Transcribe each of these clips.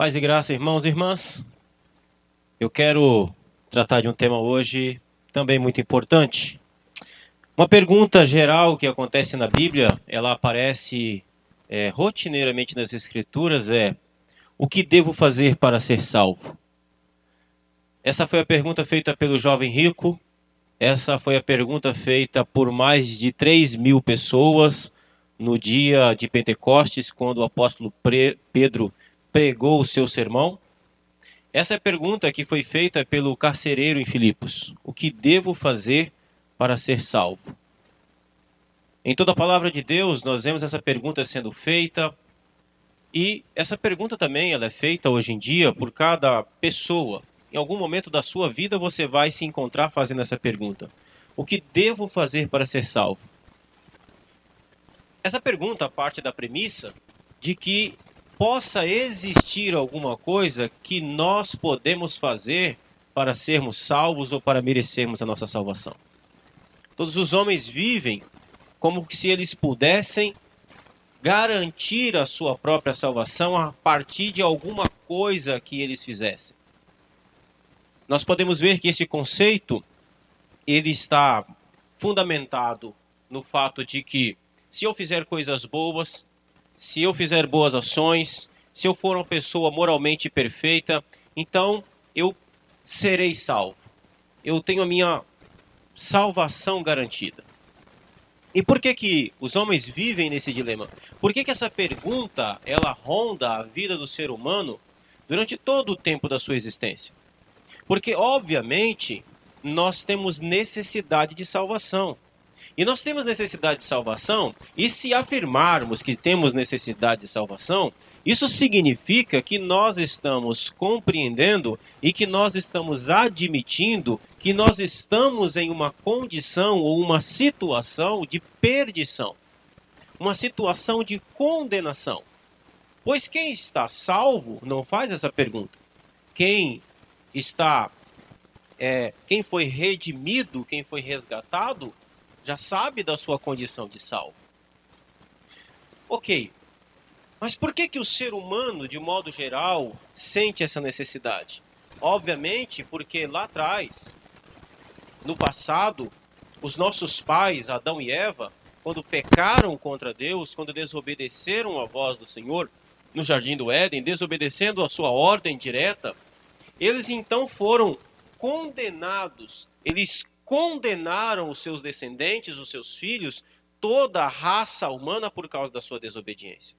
Paz e graça, irmãos e irmãs. Eu quero tratar de um tema hoje também muito importante. Uma pergunta geral que acontece na Bíblia, ela aparece é, rotineiramente nas Escrituras é: o que devo fazer para ser salvo? Essa foi a pergunta feita pelo jovem rico. Essa foi a pergunta feita por mais de 3 mil pessoas no dia de Pentecostes, quando o apóstolo Pedro pregou o seu sermão? Essa é a pergunta que foi feita pelo carcereiro em Filipos. O que devo fazer para ser salvo? Em toda a palavra de Deus, nós vemos essa pergunta sendo feita, e essa pergunta também ela é feita hoje em dia por cada pessoa. Em algum momento da sua vida você vai se encontrar fazendo essa pergunta: O que devo fazer para ser salvo? Essa pergunta parte da premissa de que possa existir alguma coisa que nós podemos fazer para sermos salvos ou para merecermos a nossa salvação. Todos os homens vivem como se eles pudessem garantir a sua própria salvação a partir de alguma coisa que eles fizessem. Nós podemos ver que esse conceito ele está fundamentado no fato de que se eu fizer coisas boas, se eu fizer boas ações, se eu for uma pessoa moralmente perfeita, então eu serei salvo. Eu tenho a minha salvação garantida. E por que que os homens vivem nesse dilema? Por que que essa pergunta ela ronda a vida do ser humano durante todo o tempo da sua existência? Porque obviamente nós temos necessidade de salvação. E nós temos necessidade de salvação, e se afirmarmos que temos necessidade de salvação, isso significa que nós estamos compreendendo e que nós estamos admitindo que nós estamos em uma condição ou uma situação de perdição, uma situação de condenação. Pois quem está salvo não faz essa pergunta. Quem está, é, quem foi redimido, quem foi resgatado, já sabe da sua condição de salvo. Ok, mas por que, que o ser humano, de modo geral, sente essa necessidade? Obviamente, porque lá atrás, no passado, os nossos pais, Adão e Eva, quando pecaram contra Deus, quando desobedeceram a voz do Senhor no jardim do Éden, desobedecendo a sua ordem direta, eles então foram condenados, eles condenaram os seus descendentes, os seus filhos, toda a raça humana por causa da sua desobediência.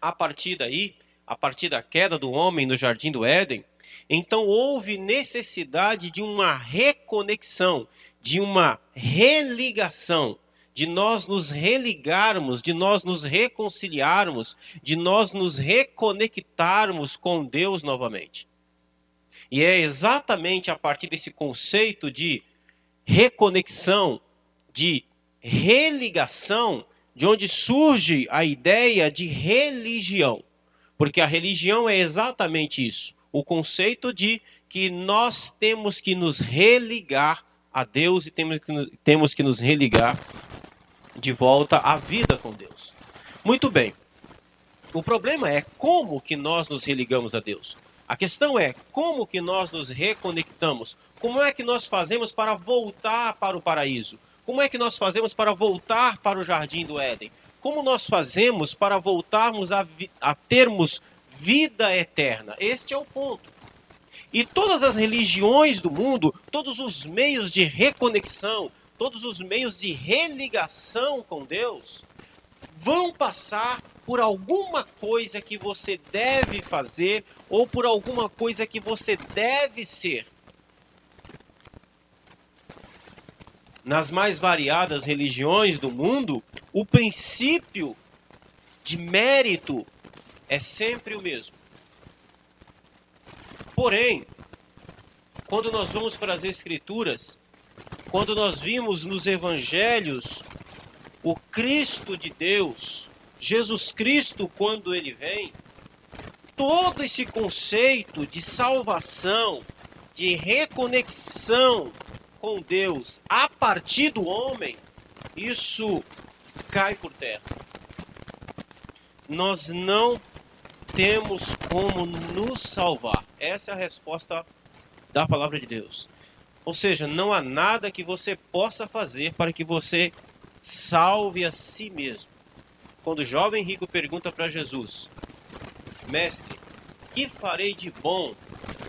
A partir daí, a partir da queda do homem no jardim do Éden, então houve necessidade de uma reconexão, de uma religação, de nós nos religarmos, de nós nos reconciliarmos, de nós nos reconectarmos com Deus novamente. E é exatamente a partir desse conceito de reconexão, de religação, de onde surge a ideia de religião. Porque a religião é exatamente isso, o conceito de que nós temos que nos religar a Deus e temos que, temos que nos religar de volta à vida com Deus. Muito bem. O problema é como que nós nos religamos a Deus. A questão é como que nós nos reconectamos? Como é que nós fazemos para voltar para o paraíso? Como é que nós fazemos para voltar para o jardim do Éden? Como nós fazemos para voltarmos a, a termos vida eterna? Este é o ponto. E todas as religiões do mundo, todos os meios de reconexão, todos os meios de religação com Deus, vão passar por alguma coisa que você deve fazer ou por alguma coisa que você deve ser. Nas mais variadas religiões do mundo, o princípio de mérito é sempre o mesmo. Porém, quando nós vamos para as Escrituras, quando nós vimos nos Evangelhos o Cristo de Deus, Jesus Cristo, quando ele vem, todo esse conceito de salvação, de reconexão com Deus a partir do homem, isso cai por terra. Nós não temos como nos salvar. Essa é a resposta da palavra de Deus. Ou seja, não há nada que você possa fazer para que você salve a si mesmo. Quando o jovem rico pergunta para Jesus: Mestre, que farei de bom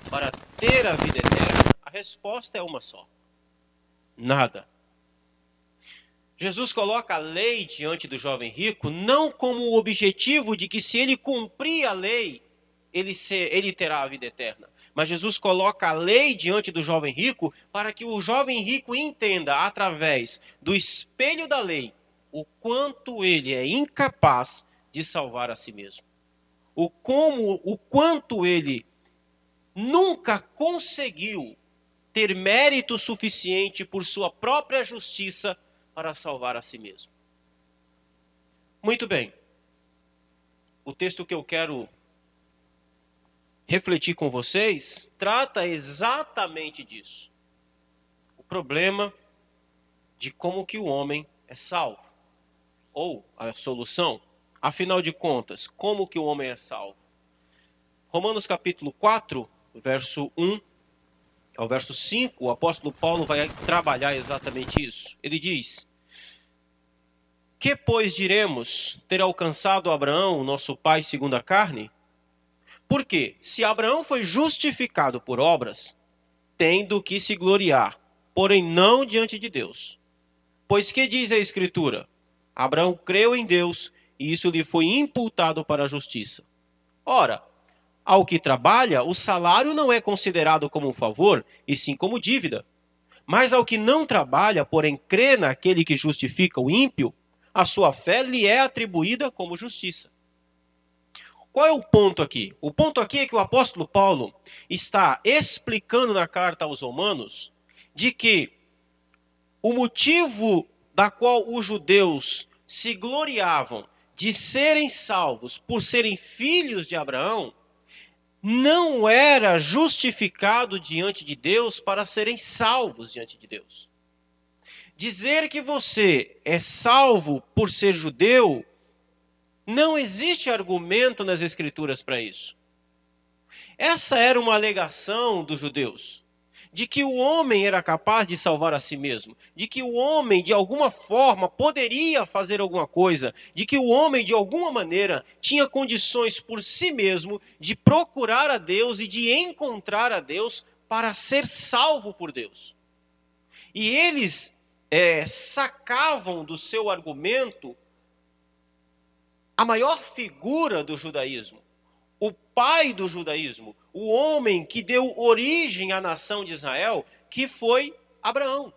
para ter a vida eterna? A resposta é uma só: nada. Jesus coloca a lei diante do jovem rico não como o objetivo de que se ele cumprir a lei, ele, ser, ele terá a vida eterna. Mas Jesus coloca a lei diante do jovem rico para que o jovem rico entenda, através do espelho da lei, o quanto ele é incapaz de salvar a si mesmo. O como, o quanto ele nunca conseguiu ter mérito suficiente por sua própria justiça para salvar a si mesmo. Muito bem. O texto que eu quero refletir com vocês trata exatamente disso. O problema de como que o homem é salvo. Ou a solução, afinal de contas, como que o homem é salvo? Romanos capítulo 4, verso 1 ao verso 5, o apóstolo Paulo vai trabalhar exatamente isso. Ele diz: Que, pois, diremos ter alcançado Abraão, nosso pai segundo a carne? Porque, se Abraão foi justificado por obras, tem do que se gloriar, porém não diante de Deus. Pois que diz a Escritura? Abraão creu em Deus e isso lhe foi imputado para a justiça. Ora, ao que trabalha, o salário não é considerado como um favor, e sim como dívida. Mas ao que não trabalha, porém crê naquele que justifica o ímpio, a sua fé lhe é atribuída como justiça. Qual é o ponto aqui? O ponto aqui é que o apóstolo Paulo está explicando na carta aos Romanos de que o motivo da qual os judeus se gloriavam de serem salvos por serem filhos de Abraão não era justificado diante de Deus para serem salvos diante de Deus. Dizer que você é salvo por ser judeu, não existe argumento nas Escrituras para isso. Essa era uma alegação dos judeus de que o homem era capaz de salvar a si mesmo, de que o homem, de alguma forma, poderia fazer alguma coisa, de que o homem, de alguma maneira, tinha condições por si mesmo de procurar a Deus e de encontrar a Deus para ser salvo por Deus. E eles é, sacavam do seu argumento a maior figura do judaísmo, o pai do judaísmo, o homem que deu origem à nação de Israel, que foi Abraão.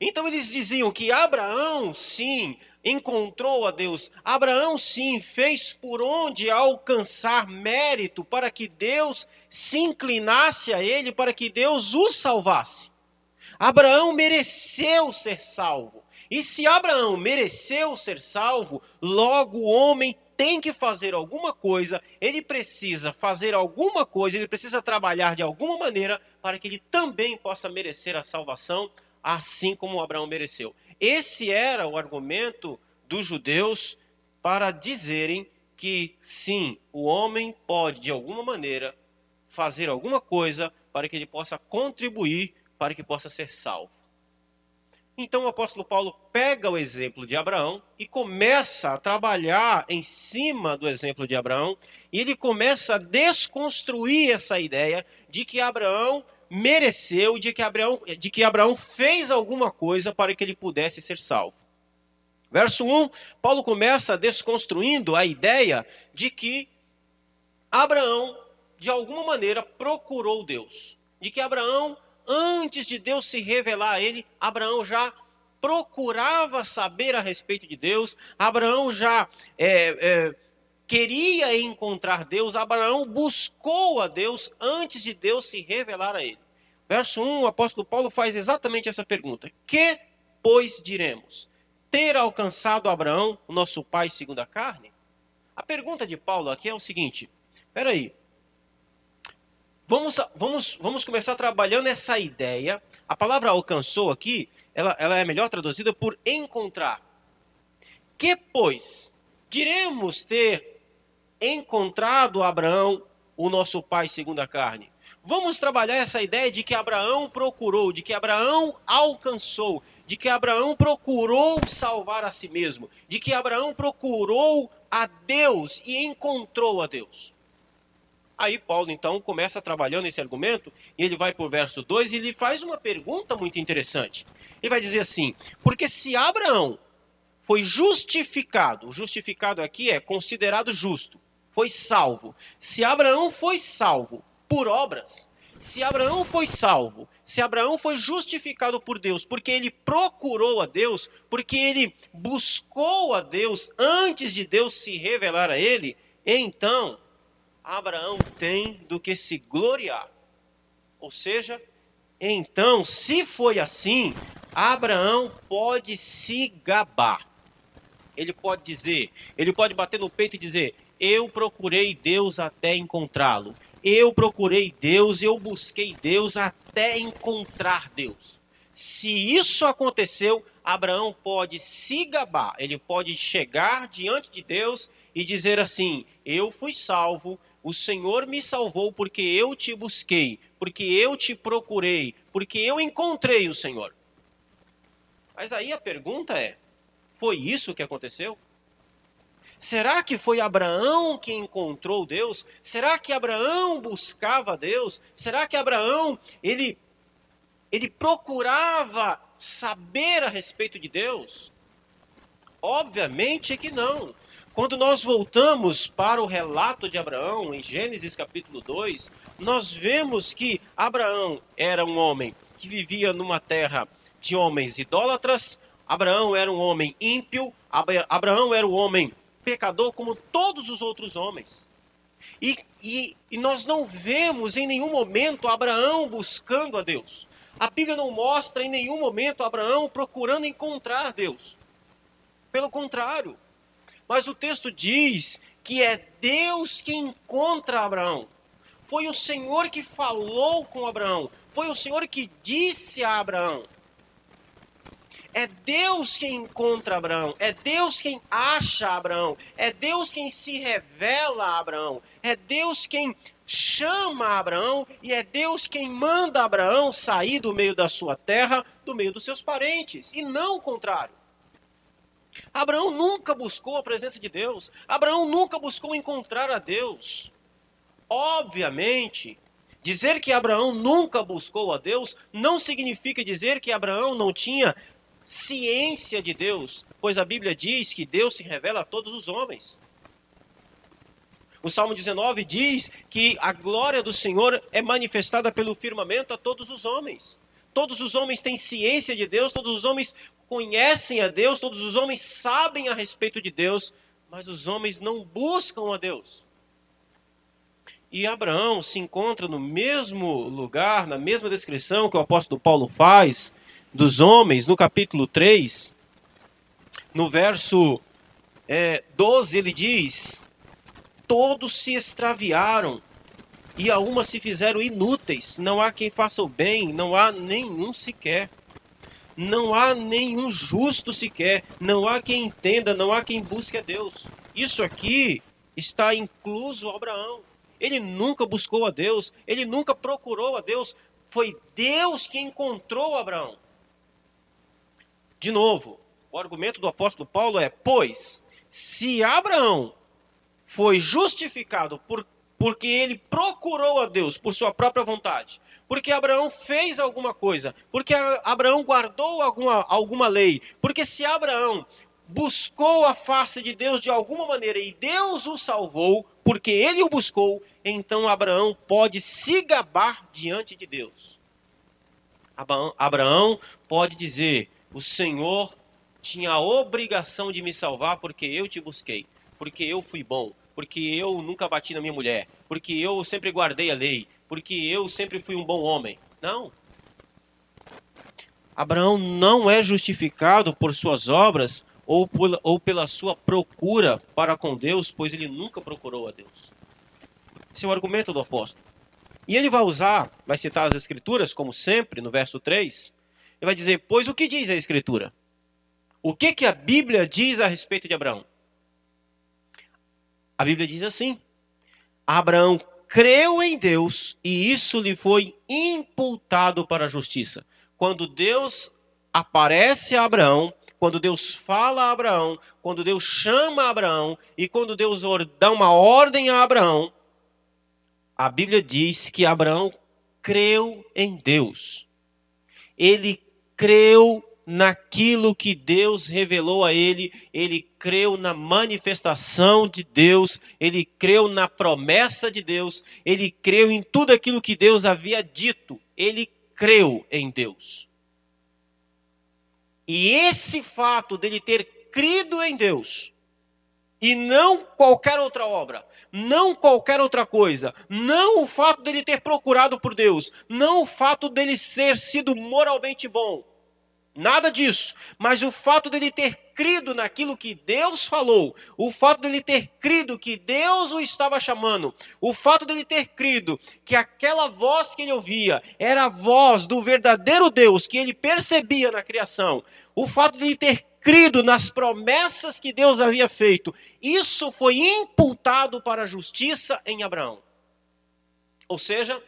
Então eles diziam que Abraão, sim, encontrou a Deus. Abraão, sim, fez por onde alcançar mérito para que Deus se inclinasse a ele, para que Deus o salvasse. Abraão mereceu ser salvo. E se Abraão mereceu ser salvo, logo o homem tem que fazer alguma coisa, ele precisa fazer alguma coisa, ele precisa trabalhar de alguma maneira para que ele também possa merecer a salvação, assim como Abraão mereceu. Esse era o argumento dos judeus para dizerem que sim, o homem pode de alguma maneira fazer alguma coisa para que ele possa contribuir para que possa ser salvo. Então o apóstolo Paulo pega o exemplo de Abraão e começa a trabalhar em cima do exemplo de Abraão, e ele começa a desconstruir essa ideia de que Abraão mereceu, de que Abraão, de que Abraão fez alguma coisa para que ele pudesse ser salvo. Verso 1, Paulo começa desconstruindo a ideia de que Abraão, de alguma maneira, procurou Deus. De que Abraão antes de Deus se revelar a ele, Abraão já procurava saber a respeito de Deus, Abraão já é, é, queria encontrar Deus, Abraão buscou a Deus antes de Deus se revelar a ele. Verso 1, o apóstolo Paulo faz exatamente essa pergunta: Que, pois, diremos? Ter alcançado Abraão, nosso pai segundo a carne? A pergunta de Paulo aqui é o seguinte: peraí, Vamos, vamos, vamos começar trabalhando essa ideia. A palavra alcançou aqui, ela, ela é melhor traduzida por encontrar. Que, pois, diremos ter encontrado Abraão, o nosso pai segundo a carne. Vamos trabalhar essa ideia de que Abraão procurou, de que Abraão alcançou, de que Abraão procurou salvar a si mesmo, de que Abraão procurou a Deus e encontrou a Deus. Aí Paulo então começa trabalhando esse argumento e ele vai para o verso 2 e ele faz uma pergunta muito interessante. Ele vai dizer assim: porque se Abraão foi justificado, justificado aqui é considerado justo, foi salvo. Se Abraão foi salvo por obras, se Abraão foi salvo, se Abraão foi justificado por Deus, porque ele procurou a Deus, porque ele buscou a Deus antes de Deus se revelar a ele, então Abraão tem do que se gloriar. Ou seja, então, se foi assim, Abraão pode se gabar. Ele pode dizer, ele pode bater no peito e dizer: Eu procurei Deus até encontrá-lo. Eu procurei Deus, eu busquei Deus até encontrar Deus. Se isso aconteceu, Abraão pode se gabar, ele pode chegar diante de Deus e dizer assim: Eu fui salvo, o Senhor me salvou porque eu te busquei, porque eu te procurei, porque eu encontrei o Senhor. Mas aí a pergunta é: foi isso que aconteceu? Será que foi Abraão que encontrou Deus? Será que Abraão buscava Deus? Será que Abraão ele ele procurava saber a respeito de Deus? Obviamente que não. Quando nós voltamos para o relato de Abraão, em Gênesis capítulo 2, nós vemos que Abraão era um homem que vivia numa terra de homens idólatras, Abraão era um homem ímpio, Abraão era um homem pecador como todos os outros homens. E, e, e nós não vemos em nenhum momento Abraão buscando a Deus. A Bíblia não mostra em nenhum momento Abraão procurando encontrar Deus. Pelo contrário, mas o texto diz que é Deus que encontra Abraão. Foi o Senhor que falou com Abraão. Foi o Senhor que disse a Abraão. É Deus quem encontra Abraão. É Deus quem acha Abraão. É Deus quem se revela a Abraão. É Deus quem chama Abraão e é Deus quem manda Abraão sair do meio da sua terra, do meio dos seus parentes, e não o contrário. Abraão nunca buscou a presença de Deus. Abraão nunca buscou encontrar a Deus. Obviamente, dizer que Abraão nunca buscou a Deus não significa dizer que Abraão não tinha ciência de Deus, pois a Bíblia diz que Deus se revela a todos os homens. O Salmo 19 diz que a glória do Senhor é manifestada pelo firmamento a todos os homens. Todos os homens têm ciência de Deus, todos os homens conhecem a Deus, todos os homens sabem a respeito de Deus, mas os homens não buscam a Deus. E Abraão se encontra no mesmo lugar, na mesma descrição que o apóstolo Paulo faz dos homens, no capítulo 3, no verso é, 12, ele diz: Todos se extraviaram e a uma se fizeram inúteis, não há quem faça o bem, não há nenhum sequer. Não há nenhum justo sequer, não há quem entenda, não há quem busque a Deus. Isso aqui está incluso Abraão. Ele nunca buscou a Deus, ele nunca procurou a Deus, foi Deus que encontrou Abraão. De novo, o argumento do apóstolo Paulo é: pois, se Abraão foi justificado por, porque ele procurou a Deus por sua própria vontade, porque Abraão fez alguma coisa, porque Abraão guardou alguma, alguma lei, porque se Abraão buscou a face de Deus de alguma maneira e Deus o salvou, porque ele o buscou, então Abraão pode se gabar diante de Deus. Abraão pode dizer: O Senhor tinha a obrigação de me salvar porque eu te busquei, porque eu fui bom, porque eu nunca bati na minha mulher, porque eu sempre guardei a lei, porque eu sempre fui um bom homem. Não. Abraão não é justificado por suas obras ou, por, ou pela sua procura para com Deus, pois ele nunca procurou a Deus. Esse é o argumento do apóstolo. E ele vai usar, vai citar as escrituras, como sempre, no verso 3. Ele vai dizer: Pois o que diz a escritura? O que, que a Bíblia diz a respeito de Abraão? A Bíblia diz assim: Abraão creu em Deus e isso lhe foi imputado para a justiça. Quando Deus aparece a Abraão, quando Deus fala a Abraão, quando Deus chama a Abraão e quando Deus dá uma ordem a Abraão, a Bíblia diz que Abraão creu em Deus. Ele creu naquilo que Deus revelou a ele, ele creu na manifestação de Deus, ele creu na promessa de Deus, ele creu em tudo aquilo que Deus havia dito, ele creu em Deus. E esse fato dele ter crido em Deus, e não qualquer outra obra, não qualquer outra coisa, não o fato dele ter procurado por Deus, não o fato dele ter sido moralmente bom, Nada disso. Mas o fato dele ter crido naquilo que Deus falou, o fato dele ter crido que Deus o estava chamando, o fato dele ter crido que aquela voz que ele ouvia era a voz do verdadeiro Deus que ele percebia na criação, o fato dele ter crido nas promessas que Deus havia feito, isso foi imputado para a justiça em Abraão. Ou seja,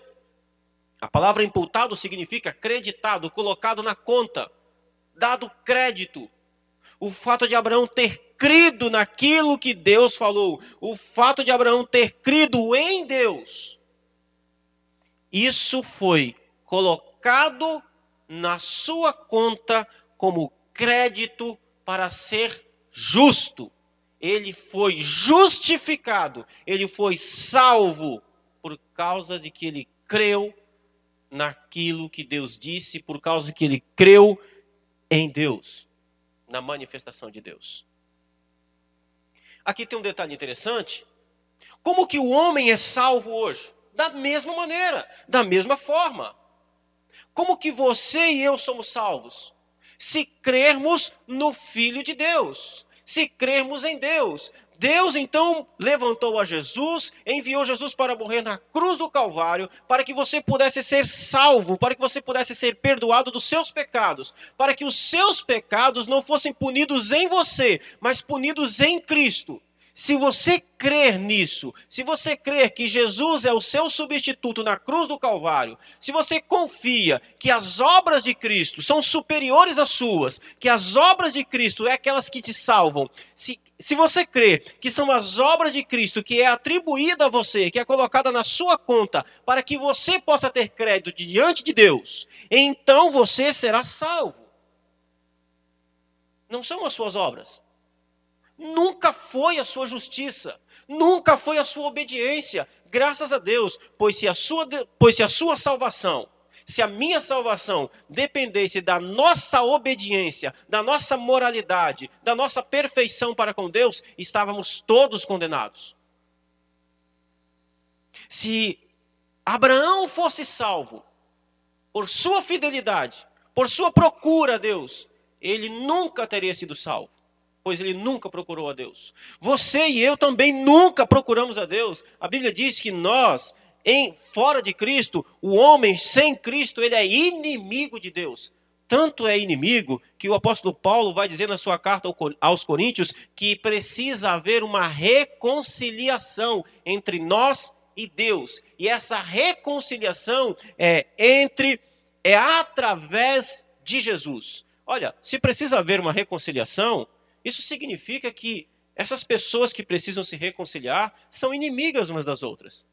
a palavra imputado significa creditado, colocado na conta dado crédito. O fato de Abraão ter crido naquilo que Deus falou, o fato de Abraão ter crido em Deus, isso foi colocado na sua conta como crédito para ser justo. Ele foi justificado, ele foi salvo por causa de que ele creu naquilo que Deus disse, por causa que ele creu em Deus, na manifestação de Deus. Aqui tem um detalhe interessante. Como que o homem é salvo hoje? Da mesma maneira, da mesma forma. Como que você e eu somos salvos? Se crermos no Filho de Deus, se crermos em Deus, Deus então levantou a Jesus, enviou Jesus para morrer na cruz do Calvário, para que você pudesse ser salvo, para que você pudesse ser perdoado dos seus pecados, para que os seus pecados não fossem punidos em você, mas punidos em Cristo. Se você crer nisso, se você crer que Jesus é o seu substituto na cruz do Calvário, se você confia que as obras de Cristo são superiores às suas, que as obras de Cristo é aquelas que te salvam, se se você crê que são as obras de Cristo que é atribuída a você, que é colocada na sua conta, para que você possa ter crédito diante de Deus, então você será salvo. Não são as suas obras. Nunca foi a sua justiça, nunca foi a sua obediência, graças a Deus, pois se a sua, pois se a sua salvação se a minha salvação dependesse da nossa obediência, da nossa moralidade, da nossa perfeição para com Deus, estávamos todos condenados. Se Abraão fosse salvo por sua fidelidade, por sua procura a Deus, ele nunca teria sido salvo pois ele nunca procurou a Deus. Você e eu também nunca procuramos a Deus. A Bíblia diz que nós em fora de Cristo, o homem sem Cristo, ele é inimigo de Deus. Tanto é inimigo que o apóstolo Paulo vai dizer na sua carta aos Coríntios que precisa haver uma reconciliação entre nós e Deus. E essa reconciliação é entre é através de Jesus. Olha, se precisa haver uma reconciliação, isso significa que essas pessoas que precisam se reconciliar são inimigas umas das outras.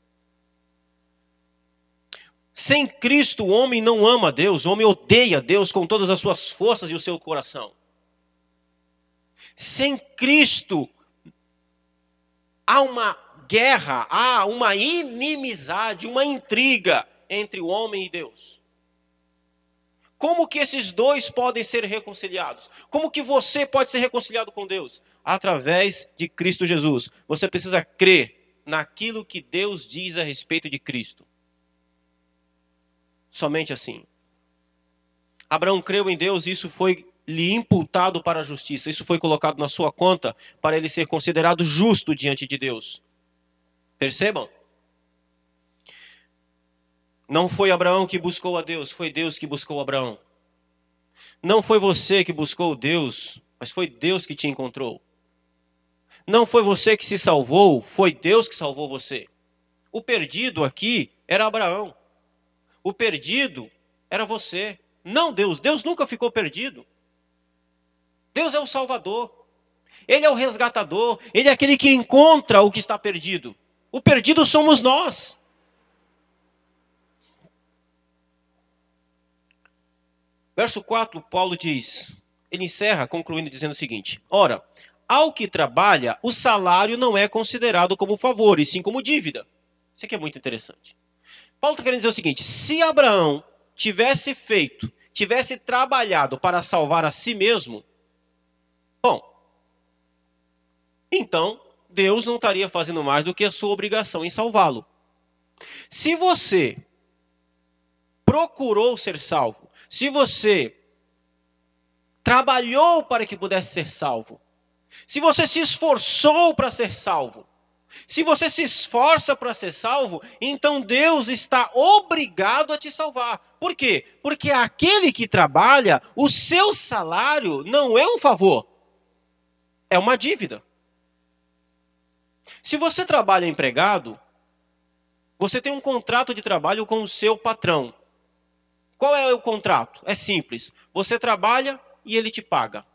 Sem Cristo, o homem não ama Deus, o homem odeia Deus com todas as suas forças e o seu coração. Sem Cristo, há uma guerra, há uma inimizade, uma intriga entre o homem e Deus. Como que esses dois podem ser reconciliados? Como que você pode ser reconciliado com Deus? Através de Cristo Jesus. Você precisa crer naquilo que Deus diz a respeito de Cristo. Somente assim. Abraão creu em Deus e isso foi lhe imputado para a justiça. Isso foi colocado na sua conta para ele ser considerado justo diante de Deus. Percebam? Não foi Abraão que buscou a Deus, foi Deus que buscou Abraão. Não foi você que buscou Deus, mas foi Deus que te encontrou. Não foi você que se salvou, foi Deus que salvou você. O perdido aqui era Abraão. O perdido era você. Não Deus. Deus nunca ficou perdido. Deus é o Salvador. Ele é o resgatador. Ele é aquele que encontra o que está perdido. O perdido somos nós. Verso 4, Paulo diz, ele encerra concluindo dizendo o seguinte: Ora, ao que trabalha, o salário não é considerado como favor, e sim como dívida. Isso aqui é muito interessante. Paulo está querendo dizer o seguinte: se Abraão tivesse feito, tivesse trabalhado para salvar a si mesmo, bom, então Deus não estaria fazendo mais do que a sua obrigação em salvá-lo. Se você procurou ser salvo, se você trabalhou para que pudesse ser salvo, se você se esforçou para ser salvo, se você se esforça para ser salvo, então Deus está obrigado a te salvar. Por quê? Porque aquele que trabalha, o seu salário não é um favor, é uma dívida. Se você trabalha empregado, você tem um contrato de trabalho com o seu patrão. Qual é o contrato? É simples. Você trabalha e ele te paga.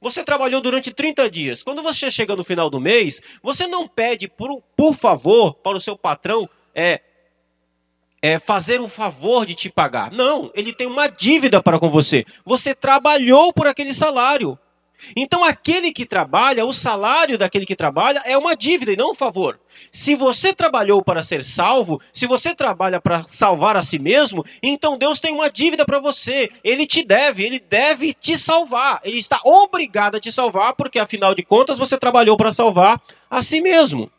Você trabalhou durante 30 dias. Quando você chega no final do mês, você não pede, por, por favor, para o seu patrão é, é, fazer um favor de te pagar. Não, ele tem uma dívida para com você. Você trabalhou por aquele salário. Então, aquele que trabalha, o salário daquele que trabalha é uma dívida e não um favor. Se você trabalhou para ser salvo, se você trabalha para salvar a si mesmo, então Deus tem uma dívida para você. Ele te deve, ele deve te salvar. Ele está obrigado a te salvar, porque afinal de contas você trabalhou para salvar a si mesmo.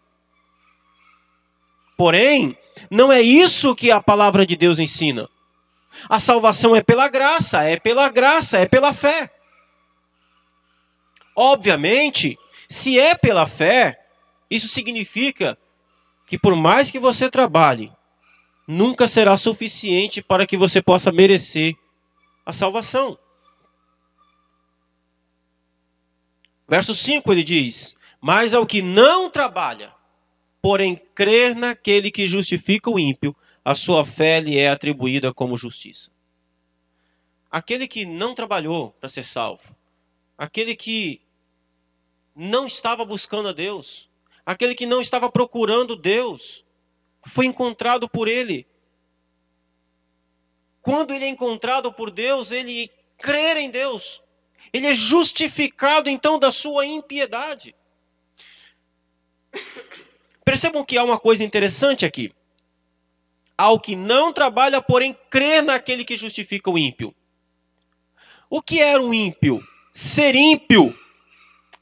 Porém, não é isso que a palavra de Deus ensina. A salvação é pela graça, é pela graça, é pela fé. Obviamente, se é pela fé, isso significa que por mais que você trabalhe, nunca será suficiente para que você possa merecer a salvação. Verso 5 ele diz: Mas ao que não trabalha, porém crer naquele que justifica o ímpio, a sua fé lhe é atribuída como justiça. Aquele que não trabalhou para ser salvo, aquele que não estava buscando a Deus, aquele que não estava procurando Deus, foi encontrado por Ele. Quando ele é encontrado por Deus, ele crê em Deus. Ele é justificado então da sua impiedade. Percebam que há uma coisa interessante aqui. Ao que não trabalha, porém crê naquele que justifica o ímpio. O que era um ímpio? Ser ímpio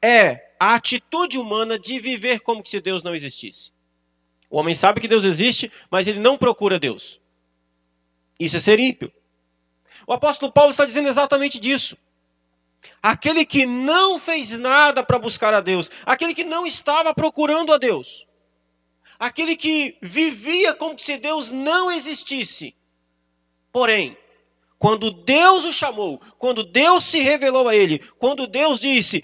é a atitude humana de viver como se Deus não existisse. O homem sabe que Deus existe, mas ele não procura Deus. Isso é ser ímpio. O apóstolo Paulo está dizendo exatamente disso. Aquele que não fez nada para buscar a Deus, aquele que não estava procurando a Deus, aquele que vivia como se Deus não existisse. Porém, quando Deus o chamou, quando Deus se revelou a ele, quando Deus disse: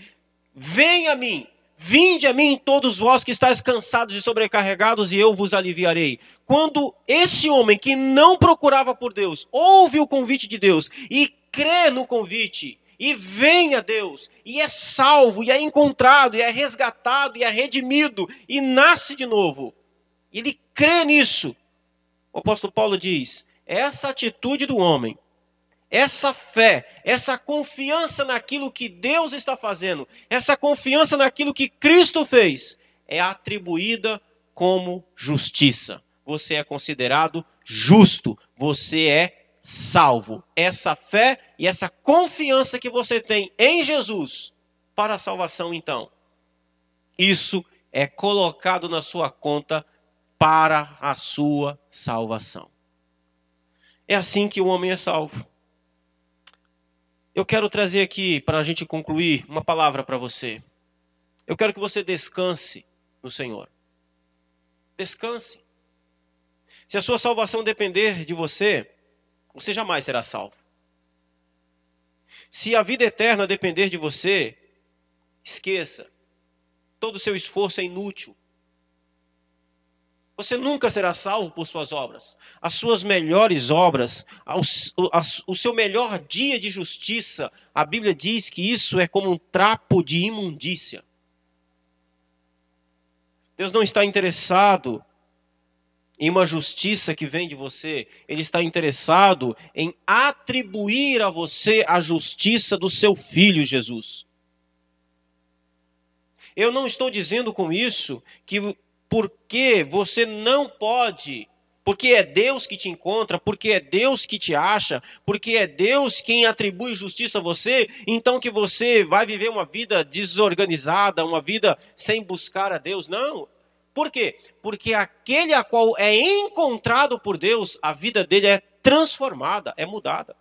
Venha a mim, vinde a mim todos vós que estáis cansados e sobrecarregados, e eu vos aliviarei. Quando esse homem que não procurava por Deus, ouve o convite de Deus e crê no convite, e vem a Deus, e é salvo, e é encontrado, e é resgatado, e é redimido, e nasce de novo. Ele crê nisso. O apóstolo Paulo diz: essa atitude do homem essa fé, essa confiança naquilo que Deus está fazendo, essa confiança naquilo que Cristo fez, é atribuída como justiça. Você é considerado justo, você é salvo. Essa fé e essa confiança que você tem em Jesus para a salvação, então, isso é colocado na sua conta para a sua salvação. É assim que o homem é salvo. Eu quero trazer aqui, para a gente concluir, uma palavra para você. Eu quero que você descanse no Senhor. Descanse. Se a sua salvação depender de você, você jamais será salvo. Se a vida eterna depender de você, esqueça. todo o seu esforço é inútil. Você nunca será salvo por suas obras. As suas melhores obras, o seu melhor dia de justiça, a Bíblia diz que isso é como um trapo de imundícia. Deus não está interessado em uma justiça que vem de você, Ele está interessado em atribuir a você a justiça do seu filho Jesus. Eu não estou dizendo com isso que porque você não pode, porque é Deus que te encontra, porque é Deus que te acha, porque é Deus quem atribui justiça a você, então que você vai viver uma vida desorganizada, uma vida sem buscar a Deus. Não. Por quê? Porque aquele a qual é encontrado por Deus, a vida dele é transformada, é mudada.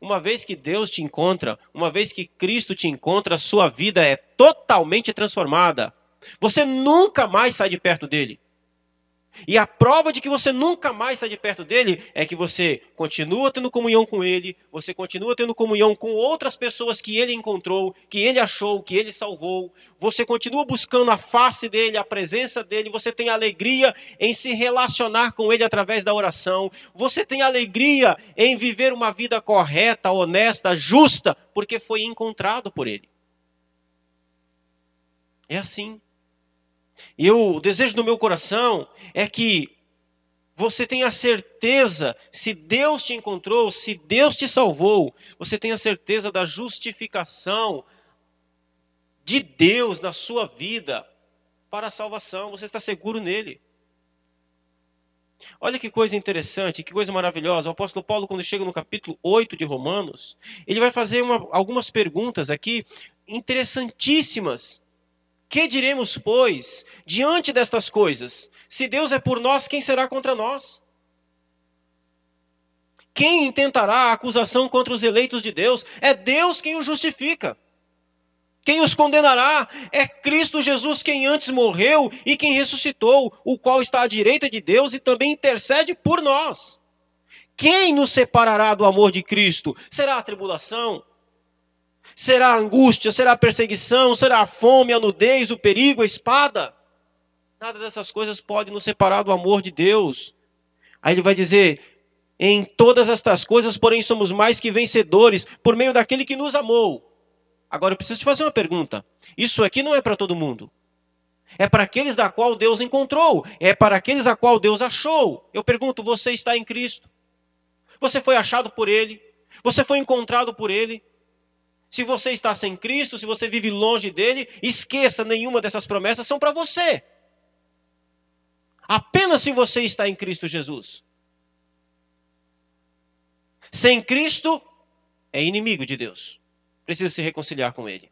Uma vez que Deus te encontra, uma vez que Cristo te encontra, a sua vida é totalmente transformada. Você nunca mais sai de perto dele. E a prova de que você nunca mais sai de perto dele é que você continua tendo comunhão com ele, você continua tendo comunhão com outras pessoas que ele encontrou, que ele achou, que ele salvou, você continua buscando a face dele, a presença dele, você tem alegria em se relacionar com ele através da oração, você tem alegria em viver uma vida correta, honesta, justa, porque foi encontrado por ele. É assim. E eu, o desejo do meu coração é que você tenha certeza, se Deus te encontrou, se Deus te salvou, você tenha certeza da justificação de Deus na sua vida para a salvação, você está seguro nele. Olha que coisa interessante, que coisa maravilhosa. O apóstolo Paulo, quando chega no capítulo 8 de Romanos, ele vai fazer uma, algumas perguntas aqui interessantíssimas que diremos, pois, diante destas coisas? Se Deus é por nós, quem será contra nós? Quem intentará a acusação contra os eleitos de Deus? É Deus quem os justifica. Quem os condenará é Cristo Jesus, quem antes morreu e quem ressuscitou, o qual está à direita de Deus e também intercede por nós. Quem nos separará do amor de Cristo? Será a tribulação? Será a angústia, será a perseguição, será a fome, a nudez, o perigo, a espada? Nada dessas coisas pode nos separar do amor de Deus. Aí ele vai dizer: em todas estas coisas, porém, somos mais que vencedores por meio daquele que nos amou. Agora eu preciso te fazer uma pergunta. Isso aqui não é para todo mundo. É para aqueles da qual Deus encontrou, é para aqueles a qual Deus achou. Eu pergunto: você está em Cristo? Você foi achado por ele? Você foi encontrado por ele? Se você está sem Cristo, se você vive longe dele, esqueça nenhuma dessas promessas são para você. Apenas se você está em Cristo Jesus. Sem Cristo, é inimigo de Deus. Precisa se reconciliar com ele.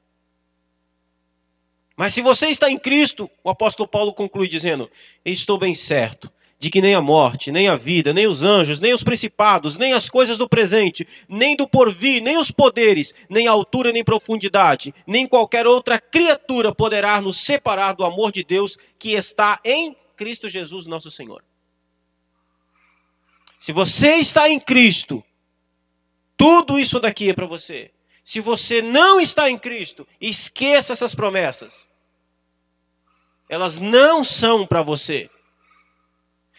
Mas se você está em Cristo, o apóstolo Paulo conclui dizendo: Estou bem certo de que nem a morte, nem a vida, nem os anjos, nem os principados, nem as coisas do presente, nem do porvir, nem os poderes, nem altura, nem profundidade, nem qualquer outra criatura poderá nos separar do amor de Deus que está em Cristo Jesus, nosso Senhor. Se você está em Cristo, tudo isso daqui é para você. Se você não está em Cristo, esqueça essas promessas. Elas não são para você.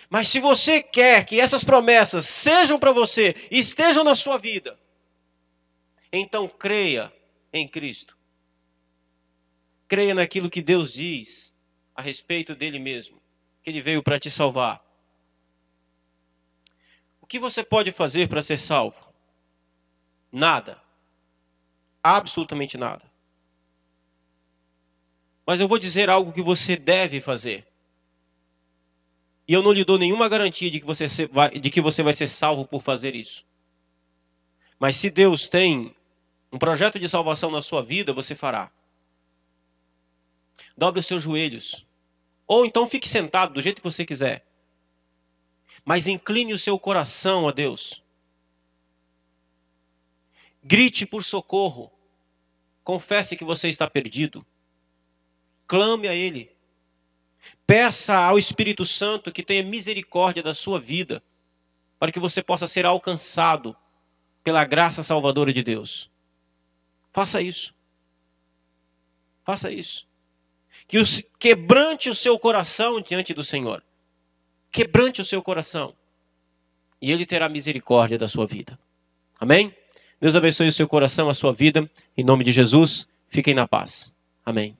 Mas se você quer que essas promessas sejam para você, estejam na sua vida, então creia em Cristo. Creia naquilo que Deus diz a respeito dele mesmo, que ele veio para te salvar. O que você pode fazer para ser salvo? Nada. Absolutamente nada. Mas eu vou dizer algo que você deve fazer. E eu não lhe dou nenhuma garantia de que você, vai, de que você vai ser salvo por fazer isso. Mas se Deus tem um projeto de salvação na sua vida, você fará. Dobre os seus joelhos. Ou então fique sentado do jeito que você quiser. Mas incline o seu coração a Deus. Grite por socorro. Confesse que você está perdido. Clame a Ele. Peça ao Espírito Santo que tenha misericórdia da sua vida, para que você possa ser alcançado pela graça salvadora de Deus. Faça isso. Faça isso. que os, quebrante o seu coração diante do Senhor. Quebrante o seu coração. E Ele terá misericórdia da sua vida. Amém? Deus abençoe o seu coração, a sua vida. Em nome de Jesus, fiquem na paz. Amém.